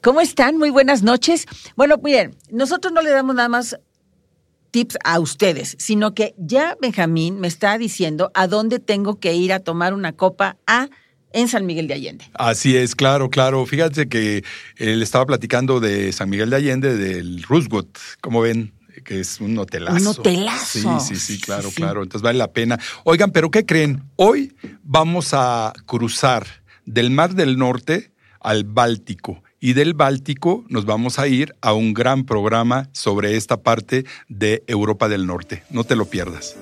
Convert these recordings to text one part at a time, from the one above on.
¿Cómo están? Muy buenas noches. Bueno, bien, nosotros no le damos nada más tips a ustedes, sino que ya Benjamín me está diciendo a dónde tengo que ir a tomar una copa a en San Miguel de Allende. Así es, claro, claro. Fíjate que él estaba platicando de San Miguel de Allende, del Roosevelt, como ven, que es un hotelazo. Un hotelazo. Sí, sí, sí, claro, claro. Entonces vale la pena. Oigan, pero ¿qué creen? Hoy vamos a cruzar del Mar del Norte al Báltico. Y del Báltico nos vamos a ir a un gran programa sobre esta parte de Europa del Norte. No te lo pierdas.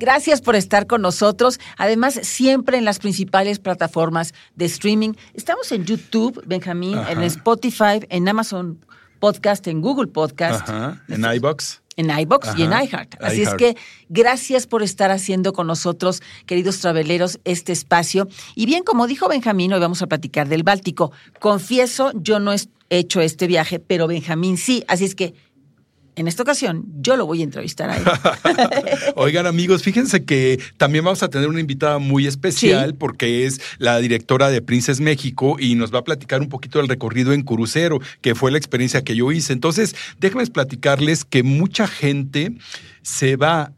Gracias por estar con nosotros. Además, siempre en las principales plataformas de streaming. Estamos en YouTube, Benjamín, en Spotify, en Amazon Podcast, en Google Podcast. En iBox. En iBox y en iHeart. Así es que gracias por estar haciendo con nosotros, queridos traveleros, este espacio. Y bien, como dijo Benjamín, hoy vamos a platicar del Báltico. Confieso, yo no he hecho este viaje, pero Benjamín sí. Así es que en esta ocasión yo lo voy a entrevistar a él. Oigan amigos, fíjense que también vamos a tener una invitada muy especial porque es la directora de Princes México y nos va a platicar un poquito del recorrido en crucero, que fue la experiencia que yo hice. Entonces, déjenme platicarles que mucha gente se va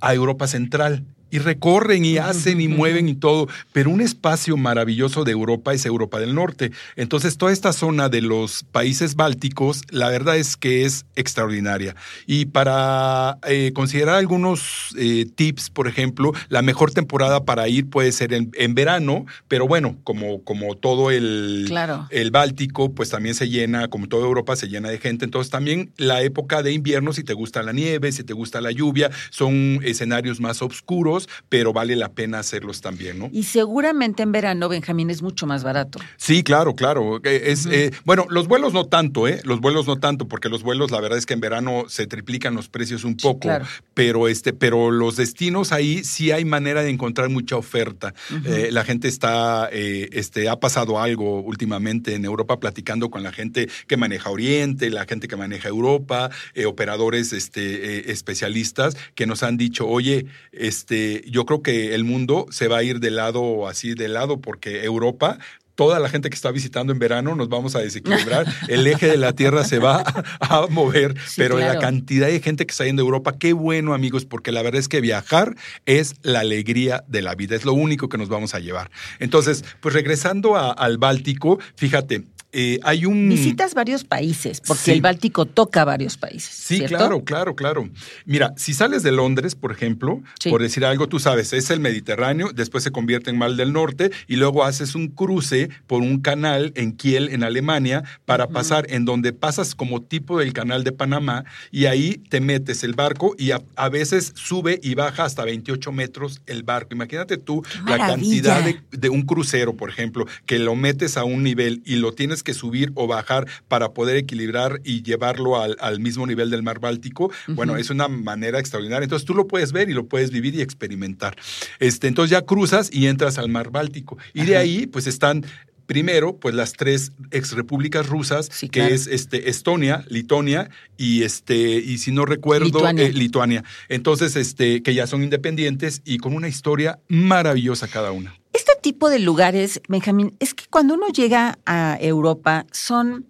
a Europa Central y recorren y hacen y mueven y todo, pero un espacio maravilloso de Europa es Europa del Norte. Entonces, toda esta zona de los países bálticos, la verdad es que es extraordinaria. Y para eh, considerar algunos eh, tips, por ejemplo, la mejor temporada para ir puede ser en, verano, pero bueno, como, como todo el, el Báltico, pues también se llena, como toda Europa, se llena de gente. Entonces, también la época de invierno, si te gusta la nieve, si te gusta la lluvia, son escenarios más oscuros pero vale la pena hacerlos también, ¿no? Y seguramente en verano, Benjamín, es mucho más barato. Sí, claro, claro. Eh, es, eh, bueno, los vuelos no tanto, ¿eh? Los vuelos no tanto, porque los vuelos, la verdad es que en verano se triplican los precios un poco, pero, este, pero los destinos ahí sí hay manera de encontrar mucha oferta. Eh, la gente está, este, ha pasado algo últimamente en Europa platicando con la gente que maneja Oriente, la gente que maneja Europa, operadores este, especialistas que nos han dicho, oye, este, yo creo que el mundo se va a ir de lado así, de lado, porque Europa toda la gente que está visitando en verano nos vamos a desequilibrar, el eje de la Tierra se va a mover, pero la cantidad de gente que está yendo a Europa, qué bueno amigos, porque la verdad es que viajar es la alegría de la vida, es lo único que nos vamos a llevar. Entonces, pues regresando al Báltico, fíjate, eh, hay un... Visitas varios países, porque el Báltico toca varios países. Sí, claro, claro, claro. Mira, si sales de Londres, por ejemplo, por decir algo, tú sabes, es el Mediterráneo, después se convierte en Mal del Norte y luego haces un cruce por un canal en Kiel, en Alemania, para pasar en donde pasas como tipo del canal de Panamá y ahí te metes el barco y a, veces sube y baja hasta 28 metros el barco. Imagínate tú la cantidad de, de un crucero, por ejemplo, que lo metes a un nivel y lo tienes que subir o bajar para poder equilibrar y llevarlo al, mismo nivel del mar Báltico, bueno, es una manera extraordinaria. Entonces tú lo puedes ver y lo puedes vivir y experimentar. Este, entonces ya cruzas y entras al mar Báltico. Y de ahí, pues están Primero, pues las tres exrepúblicas rusas, que es este, Estonia, Litonia y este, y si no recuerdo, eh, Lituania. Entonces, este, que ya son independientes y con una historia maravillosa cada una. Este tipo de lugares, Benjamín, es que cuando uno llega a Europa, son.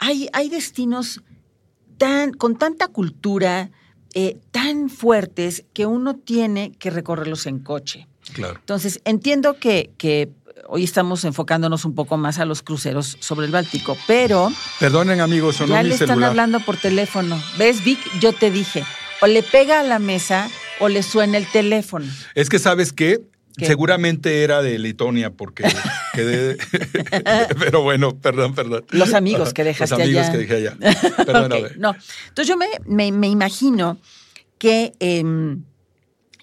hay, hay destinos tan, con tanta cultura, eh, tan fuertes, que uno tiene que recorrerlos en coche. Claro. Entonces, entiendo que, que hoy estamos enfocándonos un poco más a los cruceros sobre el Báltico, pero... Perdonen amigos, sonó Ya le están hablando por teléfono. ¿Ves, Vic? Yo te dije, o le pega a la mesa o le suena el teléfono. Es que, ¿sabes qué? Seguramente era de Litonia, porque quedé. Pero bueno, perdón, perdón. Los amigos que dejaste allá. Los amigos que dejé allá. Perdón, No. Entonces yo me, me, imagino que. Em,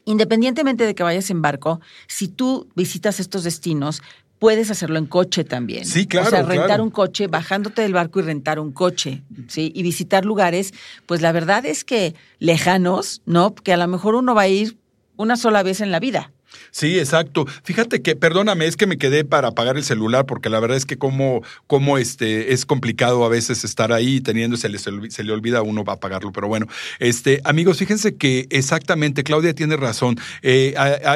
independientemente de que vayas en barco, si tú visitas estos destinos, puedes hacerlo en coche también. Sí, claro. O sea, rentar un coche, bajándote del barco y rentar un coche, ¿sí? Y visitar lugares, pues la verdad es que lejanos, ¿no? Que a lo mejor uno va a ir una sola vez en la vida. Sí, exacto. Fíjate que, perdóname, es que me quedé para apagar el celular porque la verdad es que como, como este, es complicado a veces estar ahí teniendo, se le, se le olvida a uno va a apagarlo. Pero bueno, este, amigos, fíjense que exactamente, Claudia tiene razón. Eh,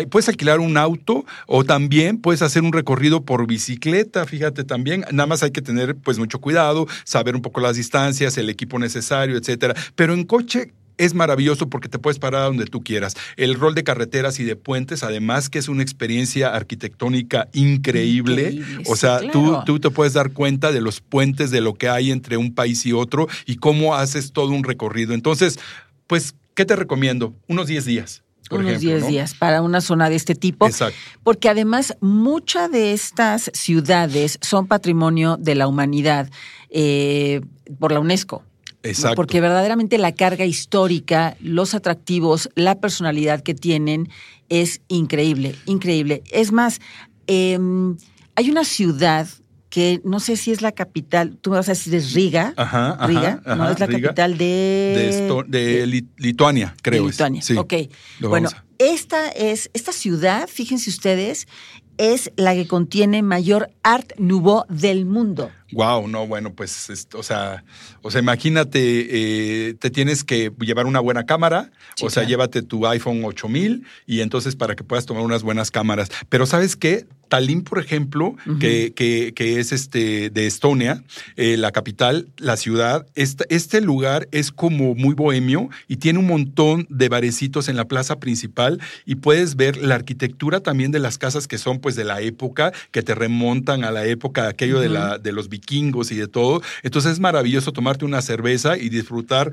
puedes alquilar un auto o también puedes hacer un recorrido por bicicleta, fíjate también. Nada más hay que tener pues mucho cuidado, saber un poco las distancias, el equipo necesario, etcétera. Pero en coche es maravilloso porque te puedes parar donde tú quieras. El rol de carreteras y de puentes, además que es una experiencia arquitectónica increíble. o sea, tú, tú te puedes dar cuenta de los puentes, de lo que hay entre un país y otro y cómo haces todo un recorrido. Entonces, pues, ¿qué te recomiendo? Unos 10 días. unos 10 días para una zona de este tipo. Exacto. Porque además muchas de estas ciudades son patrimonio de la humanidad eh, por la UNESCO. Exacto. Porque verdaderamente la carga histórica, los atractivos, la personalidad que tienen es increíble, increíble. Es más, em, hay una ciudad que no sé si es la capital, tú me vas a decir es Riga. Ajá, Riga, no es la capital de... De, Lituania, creo. De Lituania, sí, ok. Bueno, esta es, esta ciudad, fíjense ustedes, es la que contiene mayor Art Nouveau del mundo. Wow, no, bueno, pues, o sea, o sea, imagínate, eh, te tienes que llevar una buena cámara, o sea, llévate tu iPhone 8000 y entonces para que puedas tomar unas buenas cámaras. Pero ¿sabes qué? Tallinn, por ejemplo, que, que, es este de Estonia, eh, la capital, la ciudad, este, este lugar es como muy bohemio y tiene un montón de barecitos en la plaza principal y puedes ver la arquitectura también de las casas que son pues de la época, que te remontan a la época aquello de, la, de los vikingos y de todo. Entonces es maravilloso tomarte una cerveza y disfrutar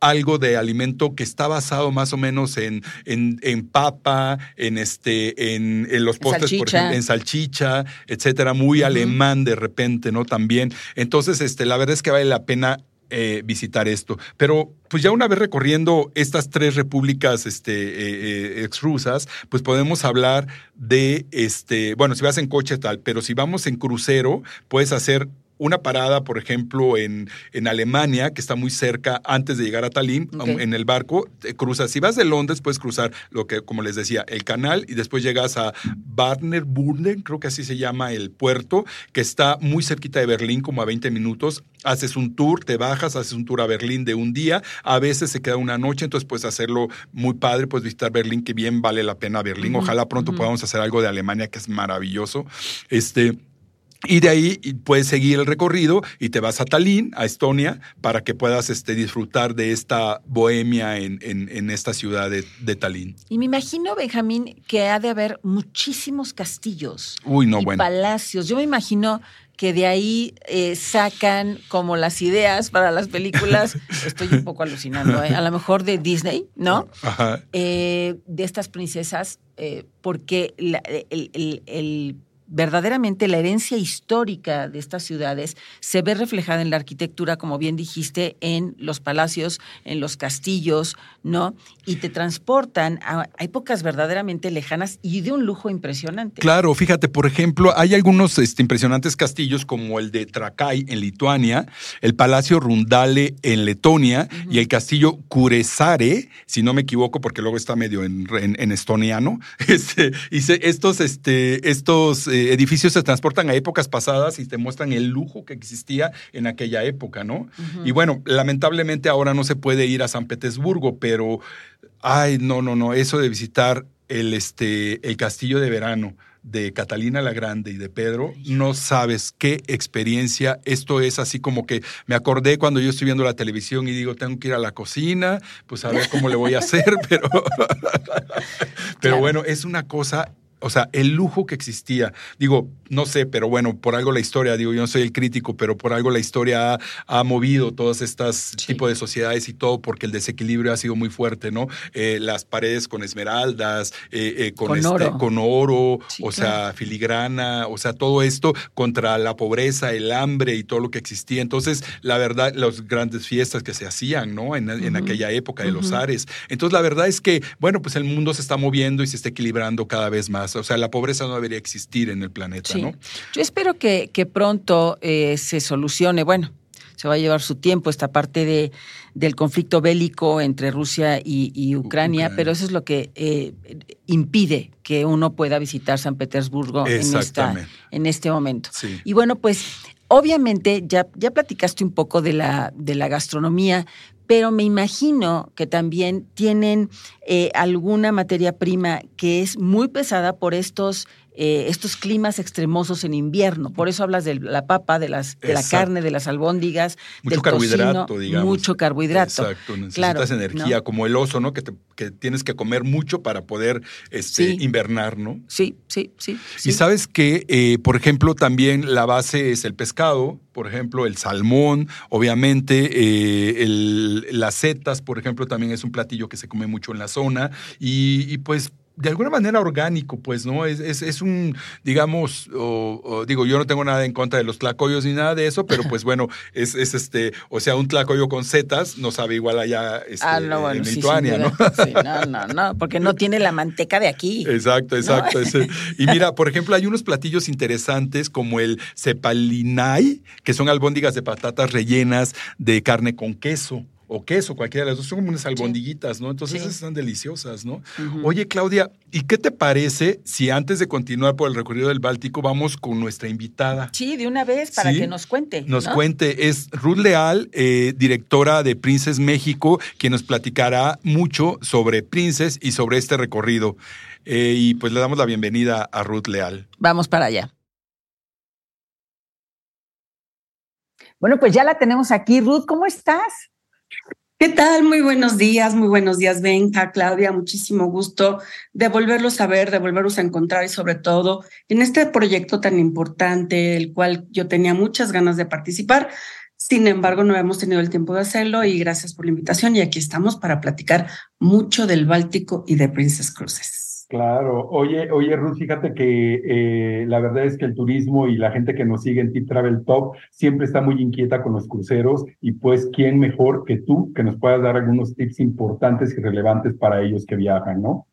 algo de alimento que está basado más o menos en, en, papa, en este, en, los postres, por ejemplo, en salchicha, etcétera, muy alemán de repente, ¿no? También. Entonces, este, la verdad es que vale la pena eh, visitar esto. Pero pues ya una vez recorriendo estas tres repúblicas este, eh, eh, exrusas, pues podemos hablar de, este, bueno, si vas en coche tal, pero si vamos en crucero, puedes hacer una parada, por ejemplo, en, en Alemania, que está muy cerca antes de llegar a Tallinn, um, en el barco, cruzas. Si vas de Londres, puedes cruzar lo que, como les decía, el canal y después llegas a Barnerburgen, creo que así se llama el puerto, que está muy cerquita de Berlín, como a 20 minutos. Haces un tour, te bajas, haces un tour a Berlín de un día, a veces se queda una noche, entonces puedes hacerlo muy padre, puedes visitar Berlín, que bien vale la pena Berlín. Ojalá pronto podamos hacer algo de Alemania, que es maravilloso. Este. Y de ahí puedes seguir el recorrido y te vas a Tallinn, a Estonia, para que puedas este, disfrutar de esta bohemia en, en, esta ciudad de, de, Tallinn. Y me imagino, Benjamín, que ha de haber muchísimos castillos Uy, no, y palacios. Yo me imagino que de ahí eh, sacan como las ideas para las películas. Estoy un poco alucinando, ¿eh? a lo mejor de Disney, ¿no? Ajá. Eh, de estas princesas, porque el, el verdaderamente la herencia histórica de estas ciudades se ve reflejada en la arquitectura, como bien dijiste, en los palacios, en los castillos, ¿no? Y te transportan a épocas verdaderamente lejanas y de un lujo impresionante. Claro, fíjate, por ejemplo, hay algunos este, impresionantes castillos como el de Trakai en Lituania, el Palacio Rundale en Letonia y el Castillo Kuresare, si no me equivoco, porque luego está medio en, estoniano. Este, y estos, este, estos edificios se transportan a épocas pasadas y te muestran el lujo que existía en aquella época, ¿no? Y bueno, lamentablemente ahora no se puede ir a San Petersburgo, pero, ay, no, no, no, eso de visitar el, este, el castillo de verano de Catalina la Grande y de Pedro, no sabes qué experiencia. Esto es así como que me acordé cuando yo estoy viendo la televisión y digo, tengo que ir a la cocina, pues a ver cómo le voy a hacer, pero, pero bueno, es una cosa o sea, el lujo que existía. Digo, no sé, pero bueno, por algo la historia, digo, yo no soy el crítico, pero por algo la historia ha, movido todas estas tipos de sociedades y todo, porque el desequilibrio ha sido muy fuerte, ¿no? Eh, las paredes con esmeraldas, eh, eh, con, este, oro, con oro o sea, filigrana, o sea, todo esto contra la pobreza, el hambre y todo lo que existía. Entonces, la verdad, las grandes fiestas que se hacían, ¿no? En, aquella época de los Ares. Entonces, la verdad es que, bueno, pues el mundo se está moviendo y se está equilibrando cada vez más. O sea, la pobreza no debería existir en el planeta, ¿no? Yo espero que, que pronto eh, se solucione. Bueno, se va a llevar su tiempo esta parte de, del conflicto bélico entre Rusia y, Ucrania, pero eso es lo que eh, impide que uno pueda visitar San Petersburgo en, esta, en este momento. Y bueno, pues obviamente ya, ya platicaste un poco de la, de la gastronomía, pero me imagino que también tienen eh, alguna materia prima que es muy pesada por estos eh, estos climas extremosos en invierno. Por eso hablas de la papa, de, las, de la carne, de las albóndigas, mucho carbohidrato, digamos. Mucho carbohidrato. Exacto, necesitas energía, como el oso, ¿no? Que, que, tienes que comer mucho para poder este, invernar, ¿no? Sí, sí, sí. Y sabes que, eh, por ejemplo, también la base es el pescado, por ejemplo, el salmón, obviamente, eh, las setas, por ejemplo, también es un platillo que se come mucho en la zona. Y, y pues de alguna manera orgánico, pues, ¿no? Es, es, un, digamos, digo, yo no tengo nada en contra de los tlacoyos ni nada de eso, pero pues bueno, es, es este, o sea, un tlacoyo con setas no sabe igual allá este, ah, no, en Lituania, ¿no? Sí, no, no, no, porque no tiene la manteca de aquí. Exacto, exacto. y mira, por ejemplo, hay unos platillos interesantes como el cepalinay, que son albóndigas de patatas rellenas de carne con queso o queso, cualquiera de las dos, son como unas albondiguitas, ¿no? Entonces esas están deliciosas, ¿no? Oye, Claudia, ¿y qué te parece si antes de continuar por el recorrido del Báltico vamos con nuestra invitada? Sí, de una vez, para que nos cuente. Nos cuente. Es Ruth Leal, eh, directora de Princes México, quien nos platicará mucho sobre Princes y sobre este recorrido. Eh, y pues le damos la bienvenida a Ruth Leal. Vamos para allá. Bueno, pues ya la tenemos aquí. Ruth, ¿cómo estás? ¿Qué tal? Muy buenos días, muy buenos días, Benja, Claudia, muchísimo gusto de volverlos a ver, de volverlos a encontrar y sobre todo en este proyecto tan importante, el cual yo tenía muchas ganas de participar. Sin embargo, no hemos tenido el tiempo de hacerlo y gracias por la invitación y aquí estamos para platicar mucho del Báltico y de Princess Cruises. Claro, oye, oye Ruth, fíjate que eh, la verdad es que el turismo y la gente que nos sigue en Tip Travel Top siempre está muy inquieta con los cruceros y pues quién mejor que tú que nos puedas dar algunos tips importantes y relevantes para ellos que viajan, ¿no?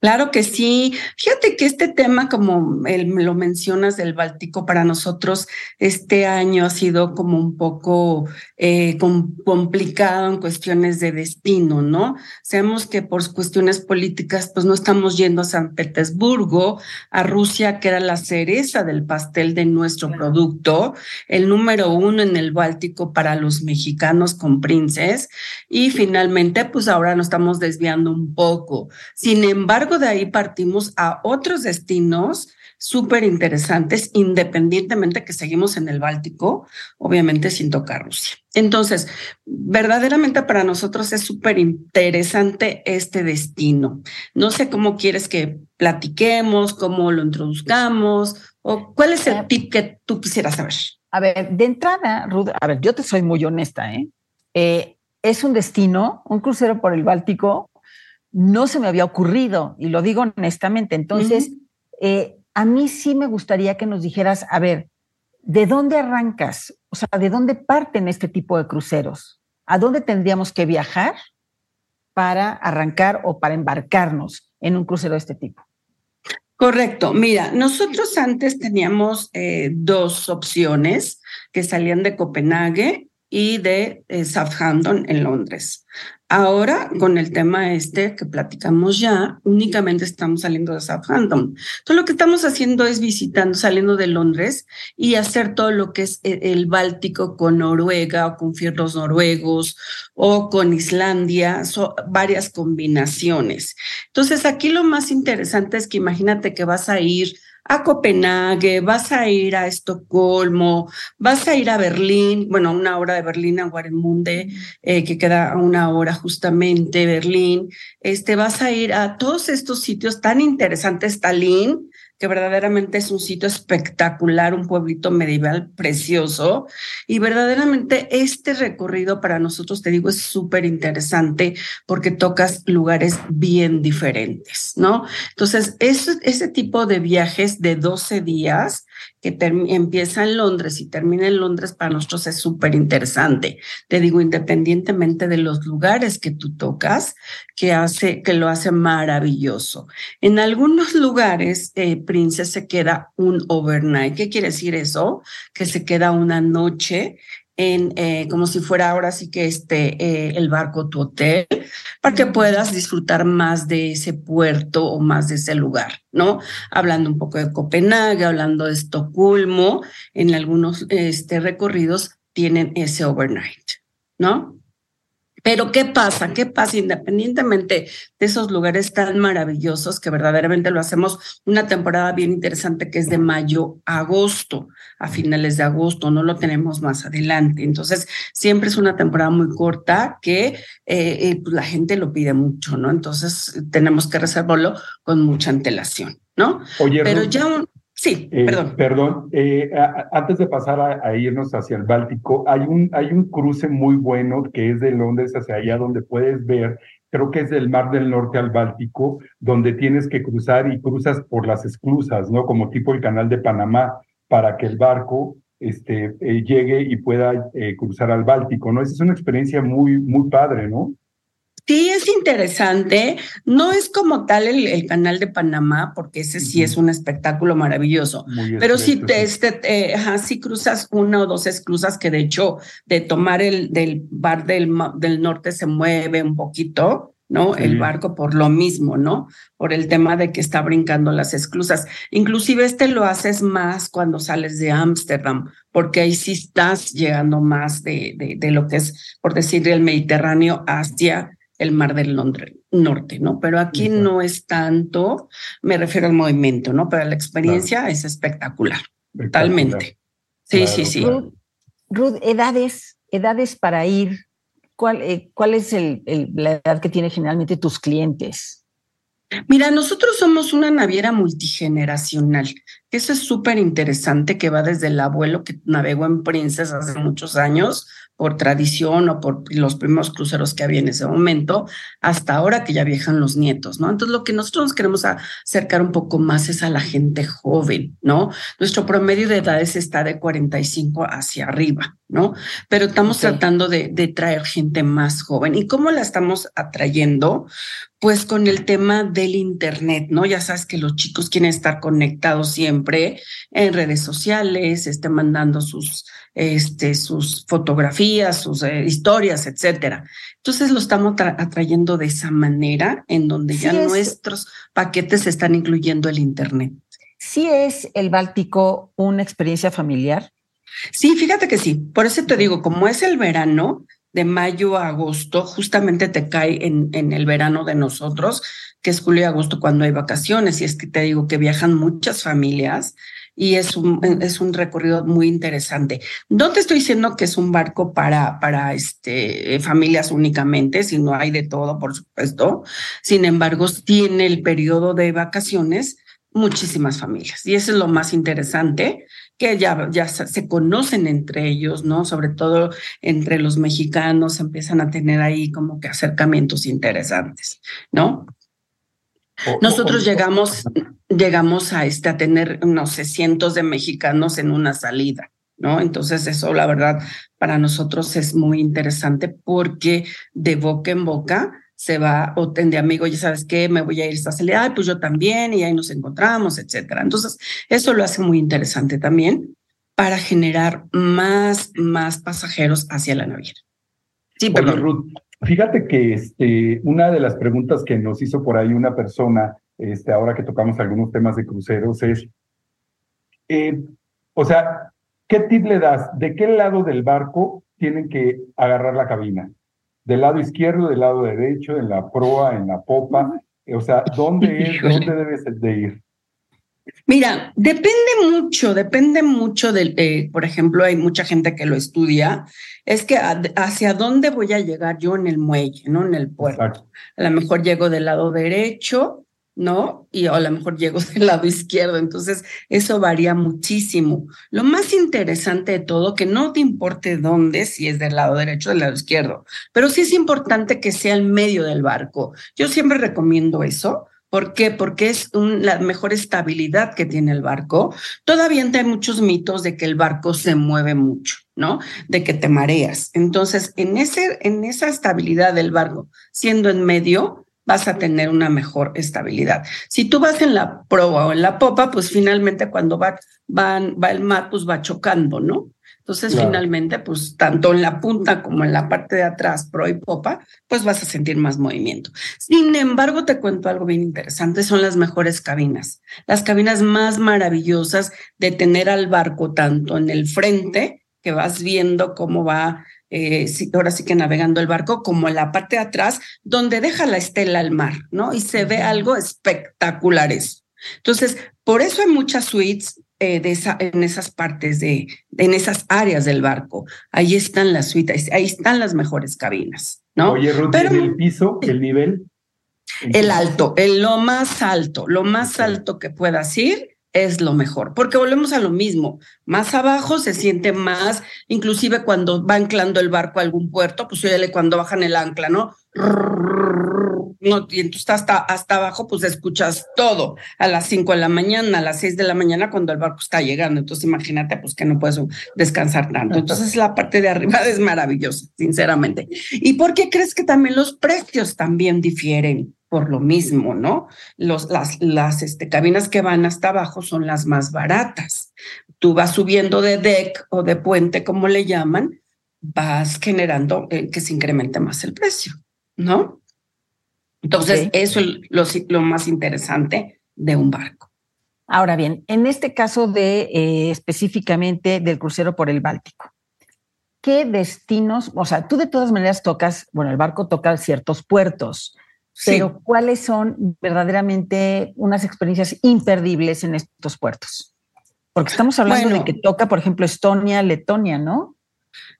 Claro que sí. Fíjate que este tema, como lo mencionas del Báltico, para nosotros este año ha sido como un poco eh, complicado en cuestiones de destino, ¿no? Sabemos que por cuestiones políticas, pues no estamos yendo a San Petersburgo, a Rusia, que era la cereza del pastel de nuestro producto, el número uno en el Báltico para los mexicanos con princes, y finalmente, pues ahora nos estamos desviando un poco. Sin embargo, de ahí partimos a otros destinos súper interesantes, independientemente que seguimos en el Báltico, obviamente sin tocar Rusia. Entonces, verdaderamente para nosotros es súper interesante este destino. No sé cómo quieres que platiquemos, cómo lo introduzcamos, o cuál es el tip que tú quisieras saber. A ver, de entrada, Ruth, a ver, yo te soy muy honesta, ¿eh? eh es un destino, un crucero por el Báltico, no se me había ocurrido, y lo digo honestamente. Entonces, eh, a mí sí me gustaría que nos dijeras, a ver, ¿de dónde arrancas? O sea, ¿de dónde parten este tipo de cruceros? ¿A dónde tendríamos que viajar para arrancar o para embarcarnos en un crucero de este tipo? Correcto. Mira, nosotros antes teníamos eh, dos opciones que salían de Copenhague y de eh, Southampton en Londres. Ahora, con el tema este que platicamos ya, únicamente estamos saliendo de Southampton. Todo lo que estamos haciendo es visitando, saliendo de Londres y hacer todo lo que es e, el Báltico con Noruega o con fierros noruegos o con Islandia, son varias combinaciones. Entonces, aquí lo más interesante es que imagínate que vas a ir a Copenhague, vas a ir a Estocolmo, vas a ir a Berlín, bueno, una hora de Berlín a Waremünde, eh, que queda a una hora justamente, Berlín, este, vas a ir a todos estos sitios tan interesantes, Tallinn, que verdaderamente es un sitio espectacular, un pueblito medieval precioso. Y verdaderamente este recorrido para nosotros, te digo, es súper interesante porque tocas lugares bien diferentes, ¿no? Entonces, ese tipo de viajes de 12 días que empieza en Londres y termina en Londres para nosotros es súper interesante. Te digo, independientemente de los lugares que tú tocas, que hace, que lo hace maravilloso. En algunos lugares, eh, Prince se queda un overnight. ¿Qué quiere decir eso? Que se queda una noche en eh, como si fuera ahora sí que este eh, el barco tu hotel para que puedas disfrutar más de ese puerto o más de ese lugar, ¿no? Hablando un poco de Copenhague, hablando de Estocolmo, en algunos este, recorridos tienen ese overnight, ¿no? Pero ¿qué pasa? ¿Qué pasa independientemente de esos lugares tan maravillosos que verdaderamente lo hacemos una temporada bien interesante que es de mayo a agosto, a finales de agosto, no lo tenemos más adelante. Entonces, siempre es una temporada muy corta que eh, eh, pues, la gente lo pide mucho, ¿no? Entonces, tenemos que reservarlo con mucha antelación, ¿no? Oye, Pero ya un, Sí, eh, perdón. Perdón, eh, antes de pasar a, irnos hacia el Báltico, hay un, hay un cruce muy bueno que es de Londres hacia allá, donde puedes ver, creo que es del Mar del Norte al Báltico, donde tienes que cruzar y cruzas por las esclusas, ¿no? Como tipo el canal de Panamá, para que el barco este, eh, llegue y pueda cruzar al Báltico, ¿no? Esa es una experiencia muy, muy padre, ¿no? Sí, es interesante. No es como tal el, canal de Panamá, porque ese sí es un espectáculo maravilloso. Pero si te, este, si cruzas una o dos esclusas, que de hecho de tomar el del bar del, del norte se mueve un poquito, ¿no? El barco por lo mismo, ¿no? Por el tema de que está brincando las esclusas. Inclusive este lo haces más cuando sales de Ámsterdam, porque ahí sí estás llegando más de, de, de, lo que es, por decir, el Mediterráneo hacia el mar del norte, ¿no? Pero aquí no es tanto, me refiero al movimiento, ¿no? Pero la experiencia es espectacular, totalmente. Sí, sí, sí. Ruth, edades, edades para ir, ¿cuál, eh, cuál es el, la edad que tienen generalmente tus clientes? Mira, nosotros somos una naviera multigeneracional. Eso es súper interesante que va desde el abuelo que navegó en Princess hace muchos años por tradición o por los primeros cruceros que había en ese momento, hasta ahora que ya viajan los nietos, ¿no? Entonces, lo que nosotros nos queremos acercar un poco más es a la gente joven, ¿no? Nuestro promedio de edades está de 45 hacia arriba, ¿no? Pero estamos tratando de, de traer gente más joven. ¿Y cómo la estamos atrayendo? Pues con el tema del Internet, ¿no? Ya sabes que los chicos quieren estar conectados siempre en redes sociales, estén mandando sus este, sus fotografías, sus eh, historias, etcétera. Entonces lo estamos atrayendo de esa manera, en donde ya nuestros paquetes están incluyendo el Internet. ¿Sí es el Báltico una experiencia familiar? Sí, fíjate que sí. Por eso te digo, como es el verano, de mayo a agosto, justamente te cae en, el verano de nosotros, que es julio y agosto cuando hay vacaciones, y es que te digo que viajan muchas familias, y es un, es un recorrido muy interesante. No te estoy diciendo que es un barco para, para este, familias únicamente, sino hay de todo, por supuesto. Sin embargo, tiene el periodo de vacaciones muchísimas familias y eso es lo más interesante que ya, ya se conocen entre ellos, ¿no? Sobre todo entre los mexicanos empiezan a tener ahí como que acercamientos interesantes, ¿no? Nosotros llegamos, llegamos a, este, a tener, no sé, cientos de mexicanos en una salida, ¿no? Entonces eso, la verdad, para nosotros es muy interesante porque de boca en boca se va, o de amigo, ya sabes qué, me voy a ir a esta salida, pues yo también, y ahí nos encontramos, etcétera. Entonces, eso lo hace muy interesante también para generar más, más pasajeros hacia la naviera. Sí, perdón. Ruth, fíjate que este, una de las preguntas que nos hizo por ahí una persona este, ahora que tocamos algunos temas de cruceros, es, eh, o sea, ¿qué tip le das? ¿De qué lado del barco tienen que agarrar la cabina? ¿Del lado izquierdo, del lado derecho, en la proa, en la popa? O sea, ¿dónde es, dónde debes de ir? Mira, depende mucho, depende mucho del, eh, por ejemplo, hay mucha gente que lo estudia, es que hacia dónde voy a llegar yo en el muelle, ¿no? En el puerto. A lo mejor llego del lado derecho ¿no? Y a lo mejor llego del lado izquierdo. Entonces, eso varía muchísimo. Lo más interesante de todo, que no te importe dónde, si es del lado derecho o del lado izquierdo, pero sí es importante que sea el medio del barco. Yo siempre recomiendo eso. ¿Por qué? Porque es la mejor estabilidad que tiene el barco. Todavía hay muchos mitos de que el barco se mueve mucho, ¿no? De que te mareas. Entonces, en, ese, en esa estabilidad del barco, siendo en medio, vas a tener una mejor estabilidad. Si tú vas en la proa o en la popa, pues finalmente cuando va, va el mar, pues va chocando, ¿no? Entonces, finalmente, pues tanto en la punta como en la parte de atrás, pro y popa, pues vas a sentir más movimiento. Sin embargo, te cuento algo bien interesante, son las mejores cabinas, las cabinas más maravillosas de tener al barco tanto en el frente, que vas viendo cómo va eh, ahora sí que navegando el barco, como en la parte de atrás, donde deja la estela al mar, ¿no? Y se ve algo espectacular eso. Entonces, por eso hay muchas suites eh, de esa, en esas partes de, en esas áreas del barco. Ahí están las suites, ahí están las mejores cabinas, ¿no? Oye, Ruth, Pero, el piso, el nivel? El alto, el lo más alto, lo más alto que puedas ir es lo mejor, porque volvemos a lo mismo, más abajo se siente más, inclusive cuando va anclando el barco a algún puerto, pues oye, cuando bajan el ancla, ¿no? no, y entonces hasta, hasta abajo, pues escuchas todo a las 5 de la mañana, a las 6 de la mañana cuando el barco está llegando. Entonces imagínate, pues que no puedes descansar tanto. Entonces la parte de arriba es maravillosa, sinceramente. ¿Y por qué crees que también los precios también difieren? Por lo mismo, ¿no? Los, las las este, cabinas que van hasta abajo son las más baratas. Tú vas subiendo de deck o de puente, como le llaman, vas generando eh, que se incremente más el precio, ¿no? Entonces, eso es lo, más interesante de un barco. Ahora bien, en este caso de eh, específicamente del crucero por el Báltico, ¿qué destinos? O sea, tú de todas maneras tocas, bueno, el barco toca ciertos puertos, pero ¿cuáles son verdaderamente unas experiencias imperdibles en estos puertos? Porque estamos hablando de que toca, por ejemplo, Estonia, Letonia, ¿no?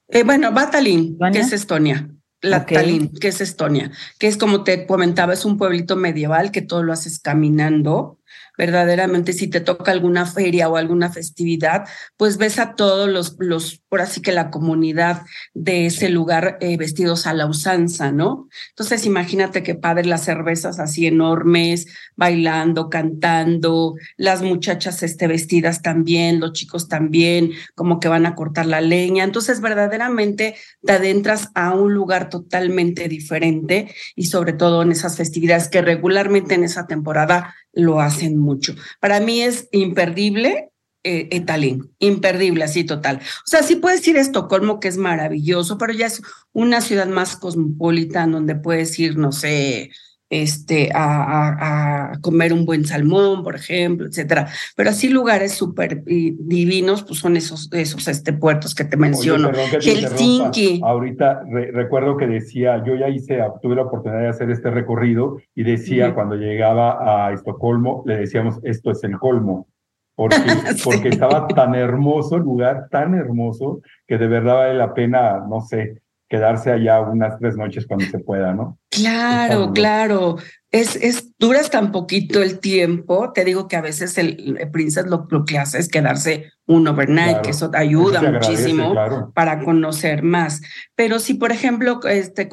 Eh, bueno, Batalín, que es Estonia. La Tallinn, que es Estonia, que es como te comentaba, es un pueblito medieval que todo lo haces caminando verdaderamente si te toca alguna feria o alguna festividad, pues ves a todos los, los por así que la comunidad de ese lugar eh, vestidos a la usanza, ¿no? Entonces imagínate qué padre las cervezas así enormes, bailando, cantando, las muchachas este, vestidas también, los chicos también, como que van a cortar la leña. Entonces verdaderamente te adentras a un lugar totalmente diferente y sobre todo en esas festividades que regularmente en esa temporada lo hacen mucho. Para mí es imperdible eh, imperdible, así total. O sea, sí puedes ir a Estocolmo, que es maravilloso, pero ya es una ciudad más cosmopolita donde puedes ir, no sé, este, a, a, comer un buen salmón, por ejemplo, etcétera. Pero así lugares súper divinos, pues son esos, esos este, puertos que te menciono. Helsinki. Ahorita recuerdo que decía, yo ya hice, tuve la oportunidad de hacer este recorrido y decía cuando llegaba a Estocolmo, le decíamos, esto es el colmo. Porque, porque estaba tan hermoso el lugar, tan hermoso, que de verdad vale la pena, no sé, quedarse allá unas tres noches cuando se pueda, ¿no? Claro, claro. Es, es, duras tan poquito el tiempo. Te digo que a veces el, el Princess lo, que hace es quedarse un overnight, que eso te ayuda muchísimo para conocer más. Pero si, por ejemplo, este,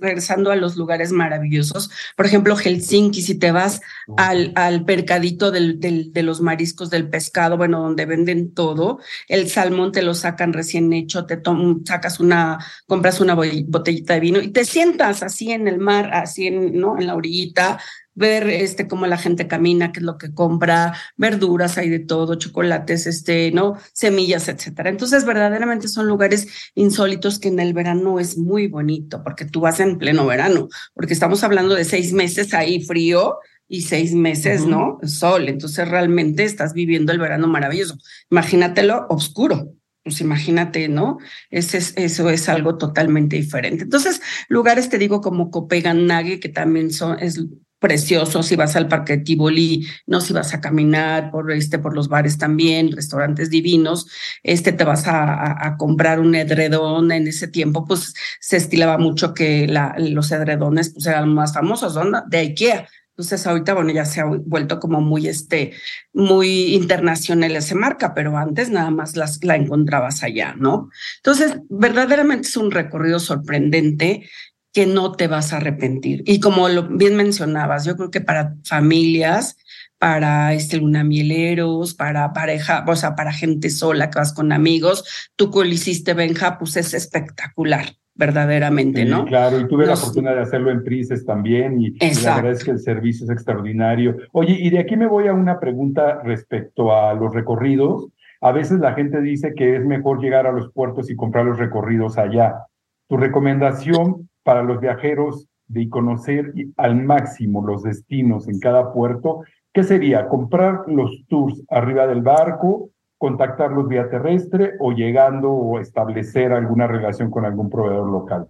regresando a los lugares maravillosos, por ejemplo, Helsinki, si te vas al, al percadito del, del, de los mariscos del pescado, bueno, donde venden todo, el salmón te lo sacan recién hecho, te sacas una, compras una botellita de vino y te sientas así en el mar, así en, ¿no? en la orilla ver este cómo la gente camina, qué es lo que compra, verduras, hay de todo, chocolates, este, ¿no? Semillas, etcétera. Entonces, verdaderamente son lugares insólitos que en el verano es muy bonito, porque tú vas en pleno verano, porque estamos hablando de seis meses ahí frío y seis meses, ¿no? Sol. Entonces, realmente estás viviendo el verano maravilloso. Imagínatelo oscuro pues imagínate, ¿no? Ese es, eso es algo totalmente diferente. Entonces, lugares, te digo, como Copenhague, que también son, es precioso, si vas al parque de Tivoli, no si vas a caminar por este, por los bares también, restaurantes divinos, este te vas a, a, comprar un edredón, en ese tiempo pues se estilaba mucho que la, los edredones pues eran más famosos, son de IKEA, entonces ahorita, bueno, ya se ha vuelto como muy, este, muy internacional esa marca, pero antes nada más las, la encontrabas allá, ¿no? Entonces, verdaderamente es un recorrido sorprendente que no te vas a arrepentir. Y como lo bien mencionabas, yo creo que para familias, para este lunamieleros, para pareja, o sea, para gente sola que vas con amigos, tú que lo hiciste, Benja, pues es espectacular verdaderamente, ¿no? Claro, y tuve la fortuna de hacerlo en Prices también, y, la verdad es que el servicio es extraordinario. Oye, y de aquí me voy a una pregunta respecto a los recorridos. A veces la gente dice que es mejor llegar a los puertos y comprar los recorridos allá. Tu recomendación para los viajeros de conocer al máximo los destinos en cada puerto, ¿qué sería? ¿Comprar los tours arriba del barco, contactarlos vía terrestre o llegando o establecer alguna relación con algún proveedor local?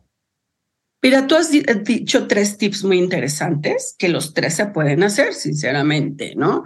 Mira, tú has dicho tres tips muy interesantes que los tres se pueden hacer, sinceramente, ¿no?